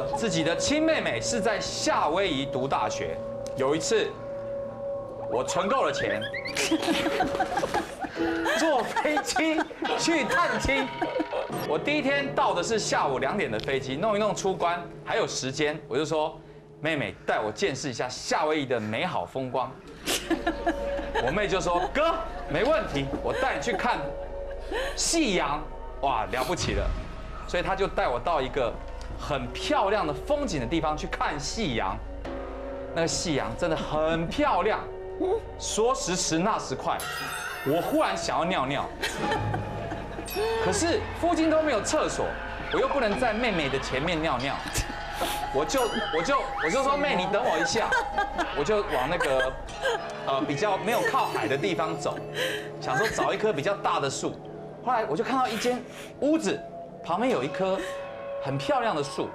得自己的亲妹妹是在夏威夷读大学。有一次，我存够了钱，坐飞机去探亲。我第一天到的是下午两点的飞机，弄一弄出关还有时间，我就说，妹妹带我见识一下夏威夷的美好风光。我妹就说，哥没问题，我带你去看夕阳，哇了不起了。所以他就带我到一个很漂亮的风景的地方去看夕阳。那个夕阳真的很漂亮，说时迟那时快，我忽然想要尿尿，可是附近都没有厕所，我又不能在妹妹的前面尿尿，我就我就我就说妹，你等我一下，我就往那个呃比较没有靠海的地方走，想说找一棵比较大的树，后来我就看到一间屋子旁边有一棵很漂亮的树，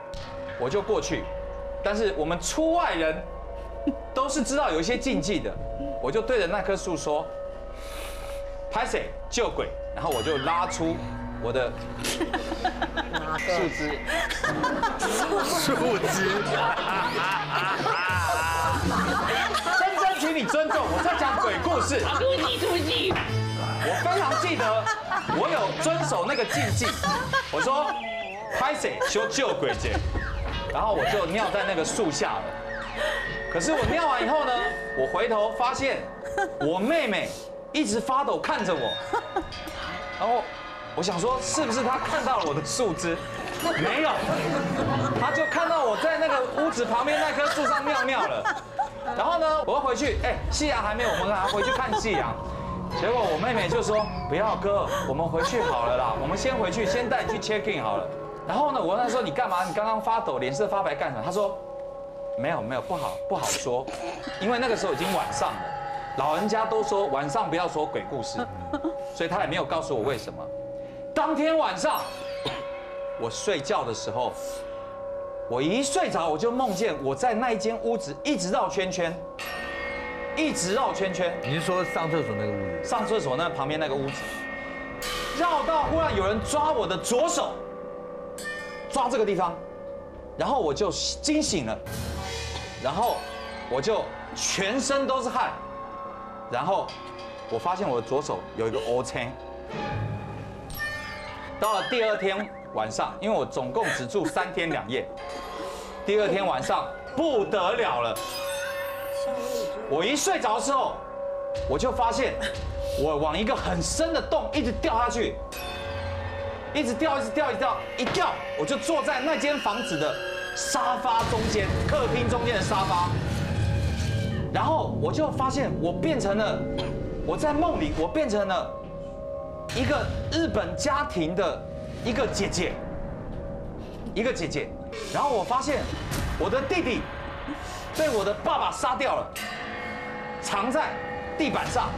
我就过去，但是我们出外人。都是知道有一些禁忌的，我就对着那棵树说：“拍谁救鬼？”然后我就拉出我的树枝，树枝，真真请你尊重，我在讲鬼故事。我非常记得，我有遵守那个禁忌。我说：“拍谁修救鬼节？”然后我就尿在那个树下了。可是我尿完以后呢，我回头发现我妹妹一直发抖看着我，然后我想说是不是她看到了我的树枝？没有，她就看到我在那个屋子旁边那棵树上尿尿了。然后呢，我要回去，哎，夕阳还没有，我们还要回去看夕阳。结果我妹妹就说不要哥，我们回去好了啦，我们先回去，先带你去 check in 好了。然后呢，我问他说你干嘛？你刚刚发抖，脸色发白干什么？他说。没有没有不好不好说，因为那个时候已经晚上了，老人家都说晚上不要说鬼故事，所以他也没有告诉我为什么。当天晚上我睡觉的时候，我一睡着我就梦见我在那一间屋子一直绕圈圈，一直绕圈圈。你是说上厕所那个屋子？上厕所那旁边那个屋子，绕到忽然有人抓我的左手，抓这个地方，然后我就惊醒了。然后我就全身都是汗，然后我发现我的左手有一个 O 青。到了第二天晚上，因为我总共只住三天两夜，第二天晚上不得了了。我一睡着之后，我就发现我往一个很深的洞一直掉下去，一直掉，一直掉，一直掉，一掉我就坐在那间房子的。沙发中间，客厅中间的沙发，然后我就发现我变成了，我在梦里我变成了一个日本家庭的一个姐姐，一个姐姐，然后我发现我的弟弟被我的爸爸杀掉了，藏在地板上，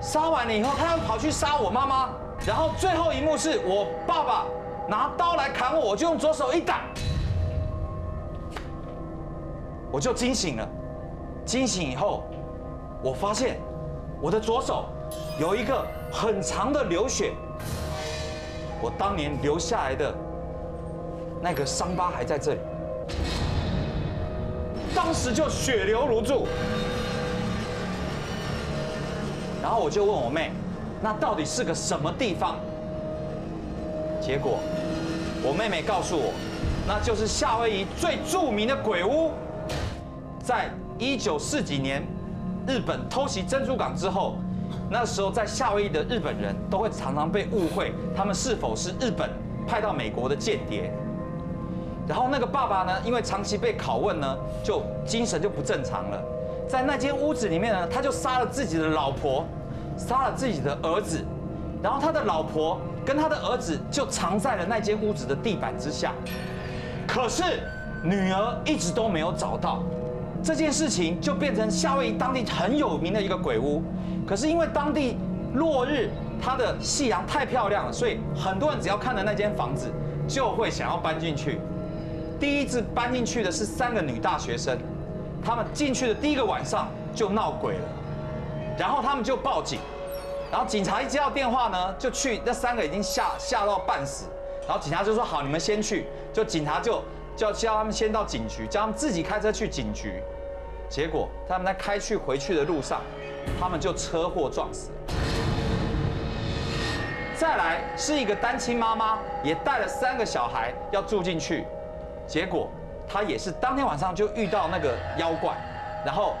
杀完了以后，他又跑去杀我妈妈，然后最后一幕是我爸爸拿刀来砍我，我就用左手一挡。我就惊醒了，惊醒以后，我发现我的左手有一个很长的流血，我当年留下来的那个伤疤还在这里，当时就血流如注。然后我就问我妹，那到底是个什么地方？结果我妹妹告诉我，那就是夏威夷最著名的鬼屋。在一九四几年，日本偷袭珍珠港之后，那时候在夏威夷的日本人都会常常被误会，他们是否是日本派到美国的间谍。然后那个爸爸呢，因为长期被拷问呢，就精神就不正常了。在那间屋子里面呢，他就杀了自己的老婆，杀了自己的儿子，然后他的老婆跟他的儿子就藏在了那间屋子的地板之下。可是女儿一直都没有找到。这件事情就变成夏威夷当地很有名的一个鬼屋，可是因为当地落日它的夕阳太漂亮了，所以很多人只要看了那间房子，就会想要搬进去。第一次搬进去的是三个女大学生，她们进去的第一个晚上就闹鬼了，然后他们就报警，然后警察一接到电话呢，就去那三个已经吓吓到半死，然后警察就说好，你们先去，就警察就。叫叫他们先到警局，叫他们自己开车去警局。结果他们在开去回去的路上，他们就车祸撞死。再来是一个单亲妈妈，也带了三个小孩要住进去，结果她也是当天晚上就遇到那个妖怪，然后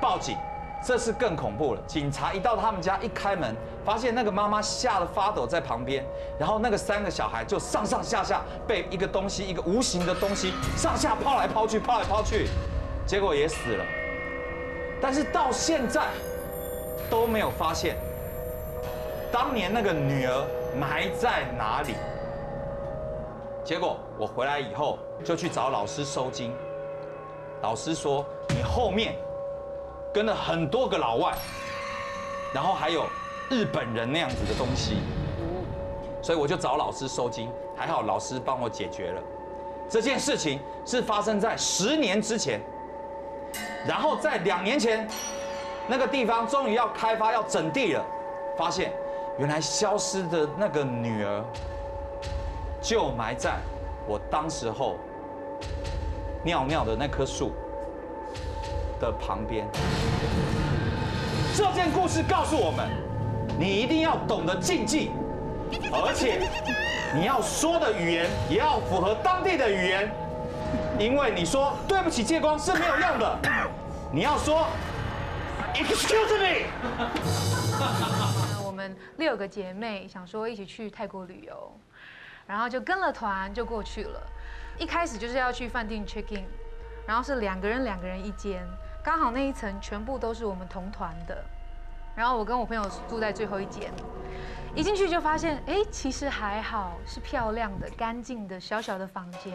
报警。这是更恐怖了。警察一到他们家，一开门，发现那个妈妈吓得发抖在旁边，然后那个三个小孩就上上下下被一个东西，一个无形的东西上下抛来抛去，抛来抛去，结果也死了。但是到现在都没有发现当年那个女儿埋在哪里。结果我回来以后就去找老师收金，老师说你后面。跟了很多个老外，然后还有日本人那样子的东西，所以我就找老师收金，还好老师帮我解决了。这件事情，是发生在十年之前，然后在两年前，那个地方终于要开发要整地了，发现原来消失的那个女儿就埋在我当时候尿尿的那棵树。的旁边，这件故事告诉我们，你一定要懂得禁忌，而且你要说的语言也要符合当地的语言，因为你说对不起借光是没有用的，你要说 excuse me。我们六个姐妹想说一起去泰国旅游，然后就跟了团就过去了，一开始就是要去饭店 check in，然后是两个人两个人一间。刚好那一层全部都是我们同团的，然后我跟我朋友住在最后一间，一进去就发现，哎，其实还好，是漂亮的、干净的小小的房间，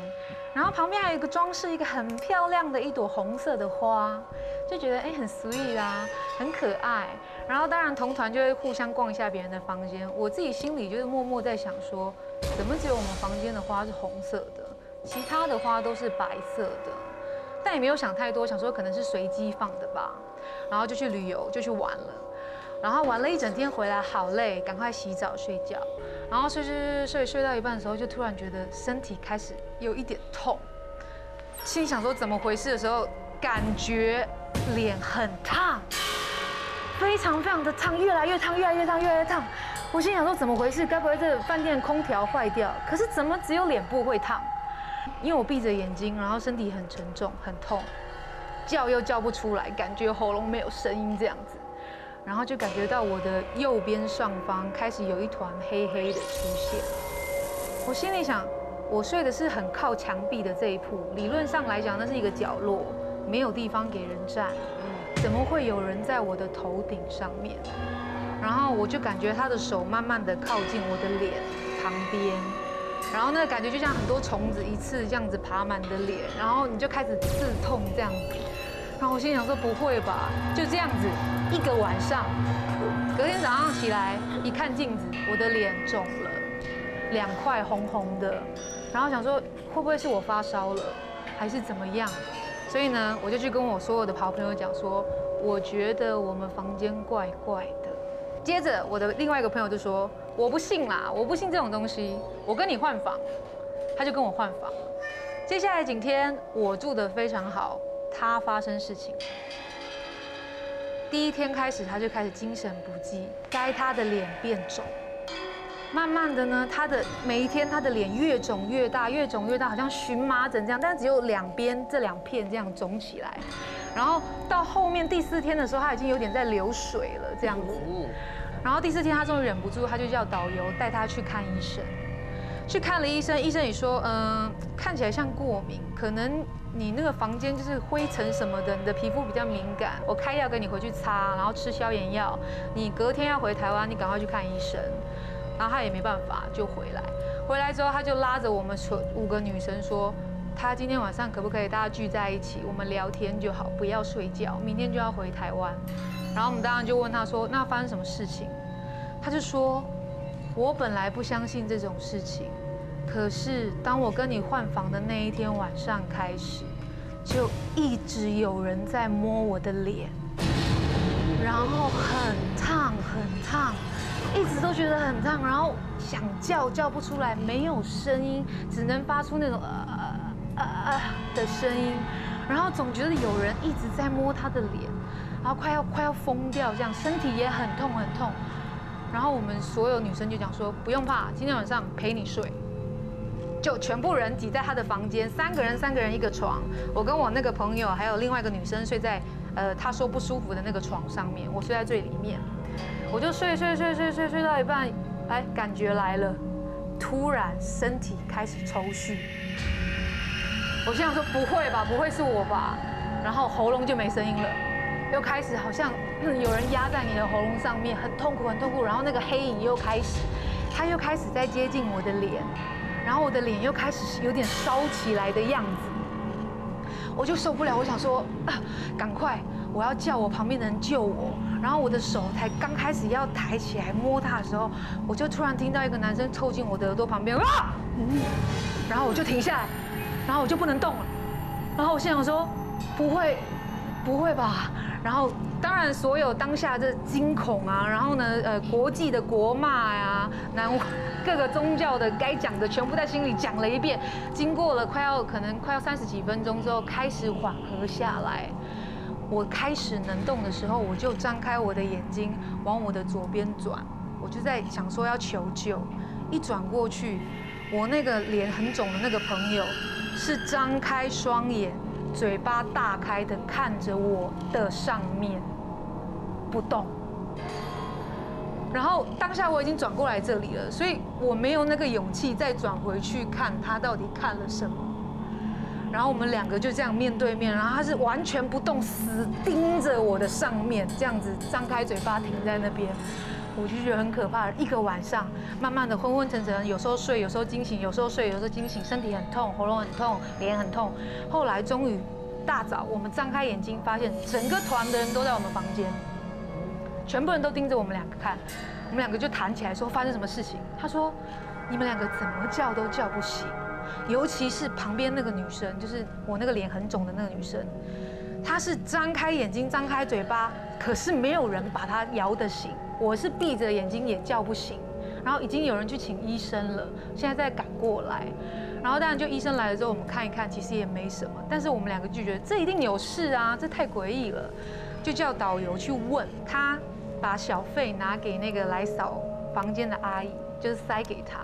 然后旁边还有一个装饰，一个很漂亮的一朵红色的花，就觉得哎很 sweet 啊，很可爱。然后当然同团就会互相逛一下别人的房间，我自己心里就是默默在想说，怎么只有我们房间的花是红色的，其他的花都是白色的。但也没有想太多，想说可能是随机放的吧，然后就去旅游，就去玩了，然后玩了一整天回来好累，赶快洗澡睡觉，然后睡睡睡睡到一半的时候，就突然觉得身体开始有一点痛，心想说怎么回事的时候，感觉脸很烫，非常非常的烫，越来越烫，越来越烫，越来越烫，我心想说怎么回事？该不会这饭店空调坏掉？可是怎么只有脸部会烫？因为我闭着眼睛，然后身体很沉重、很痛，叫又叫不出来，感觉喉咙没有声音这样子，然后就感觉到我的右边上方开始有一团黑黑的出现。我心里想，我睡的是很靠墙壁的这一铺，理论上来讲那是一个角落，没有地方给人站，怎么会有人在我的头顶上面？然后我就感觉他的手慢慢的靠近我的脸旁边。然后那个感觉就像很多虫子一次这样子爬满的脸，然后你就开始刺痛这样子。然后我心想说不会吧，就这样子一个晚上。隔天早上起来一看镜子，我的脸肿了，两块红红的。然后想说会不会是我发烧了，还是怎么样？所以呢，我就去跟我所有的好朋友讲说，我觉得我们房间怪怪的。接着我的另外一个朋友就说。我不信啦，我不信这种东西。我跟你换房，他就跟我换房。接下来几天我住的非常好，他发生事情。第一天开始他就开始精神不济，该他的脸变肿。慢慢的呢，他的每一天他的脸越肿越大，越肿越大，好像荨麻疹这样，但只有两边这两片这样肿起来。然后到后面第四天的时候，他已经有点在流水了这样子。然后第四天，他终于忍不住，他就叫导游带他去看医生。去看了医生，医生也说，嗯，看起来像过敏，可能你那个房间就是灰尘什么的，你的皮肤比较敏感。我开药给你回去擦，然后吃消炎药。你隔天要回台湾，你赶快去看医生。然后他也没办法，就回来。回来之后，他就拉着我们五个女生说，他今天晚上可不可以大家聚在一起，我们聊天就好，不要睡觉，明天就要回台湾。然后我们当然就问他说：“那发生什么事情？”他就说：“我本来不相信这种事情，可是当我跟你换房的那一天晚上开始，就一直有人在摸我的脸，然后很烫很烫，一直都觉得很烫，然后想叫叫不出来，没有声音，只能发出那种呃的声音，然后总觉得有人一直在摸他的脸，然后快要快要疯掉，这样身体也很痛很痛。然后我们所有女生就讲说不用怕，今天晚上陪你睡。就全部人挤在他的房间，三个人三个人一个床，我跟我那个朋友还有另外一个女生睡在呃他说不舒服的那个床上面，我睡在最里面。我就睡睡睡睡睡睡到一半，哎，感觉来了，突然身体开始抽搐。我心想说不会吧，不会是我吧？然后喉咙就没声音了，又开始好像有人压在你的喉咙上面，很痛苦很痛苦。然后那个黑影又开始，他又开始在接近我的脸。然后我的脸又开始有点烧起来的样子，我就受不了，我想说，赶快，我要叫我旁边的人救我。然后我的手才刚开始要抬起来摸他的时候，我就突然听到一个男生凑近我的耳朵旁边啊，然后我就停下来，然后我就不能动了。然后我心想说，不会，不会吧？然后当然所有当下这惊恐啊，然后呢，呃，国际的国骂呀，南。各个宗教的该讲的全部在心里讲了一遍，经过了快要可能快要三十几分钟之后，开始缓和下来。我开始能动的时候，我就张开我的眼睛往我的左边转，我就在想说要求救。一转过去，我那个脸很肿的那个朋友是张开双眼，嘴巴大开的看着我的上面，不动。然后当下我已经转过来这里了，所以我没有那个勇气再转回去看他到底看了什么。然后我们两个就这样面对面，然后他是完全不动，死盯着我的上面，这样子张开嘴巴停在那边，我就觉得很可怕。一个晚上，慢慢的昏昏沉沉，有时候睡，有时候惊醒，有时候睡，有时候惊醒，身体很痛，喉咙很痛，脸很痛。后来终于大早，我们张开眼睛，发现整个团的人都在我们房间。全部人都盯着我们两个看，我们两个就谈起来说发生什么事情。他说：“你们两个怎么叫都叫不醒，尤其是旁边那个女生，就是我那个脸很肿的那个女生，她是张开眼睛、张开嘴巴，可是没有人把她摇得醒。我是闭着眼睛也叫不醒，然后已经有人去请医生了，现在在赶过来。然后当然就医生来了之后，我们看一看，其实也没什么。但是我们两个就觉得这一定有事啊，这太诡异了，就叫导游去问他。”把小费拿给那个来扫房间的阿姨，就是塞给她，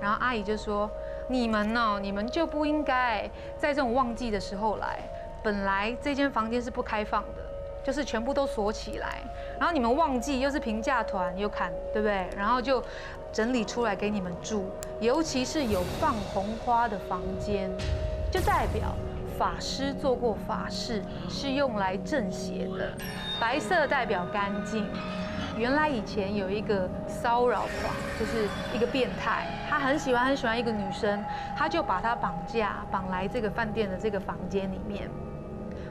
然后阿姨就说：“你们呢，你们就不应该在这种旺季的时候来。本来这间房间是不开放的，就是全部都锁起来。然后你们旺季又是平价团，又砍对不对？然后就整理出来给你们住，尤其是有放红花的房间，就代表。”法师做过法事，是用来镇邪的。白色代表干净。原来以前有一个骚扰狂，就是一个变态，他很喜欢很喜欢一个女生，他就把她绑架，绑来这个饭店的这个房间里面，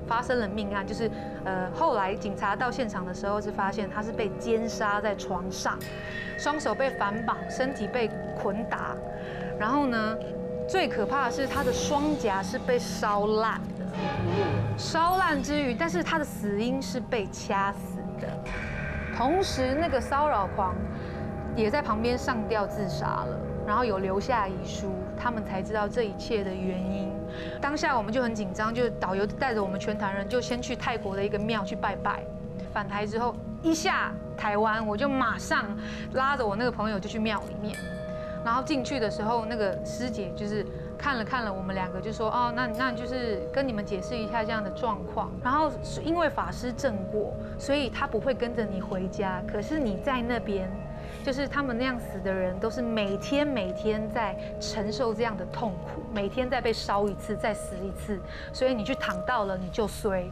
发生了命案。就是呃，后来警察到现场的时候，是发现他是被奸杀在床上，双手被反绑，身体被捆打，然后呢？最可怕的是他的双颊是被烧烂的，烧烂之余，但是他的死因是被掐死的。同时，那个骚扰狂也在旁边上吊自杀了，然后有留下遗书，他们才知道这一切的原因。当下我们就很紧张，就导游带着我们全团人就先去泰国的一个庙去拜拜。返台之后，一下台湾，我就马上拉着我那个朋友就去庙里面。然后进去的时候，那个师姐就是看了看了我们两个，就说：“哦，那那就是跟你们解释一下这样的状况。然后因为法师证过，所以他不会跟着你回家。可是你在那边，就是他们那样死的人，都是每天每天在承受这样的痛苦，每天在被烧一次，再死一次。所以你去躺到了，你就衰。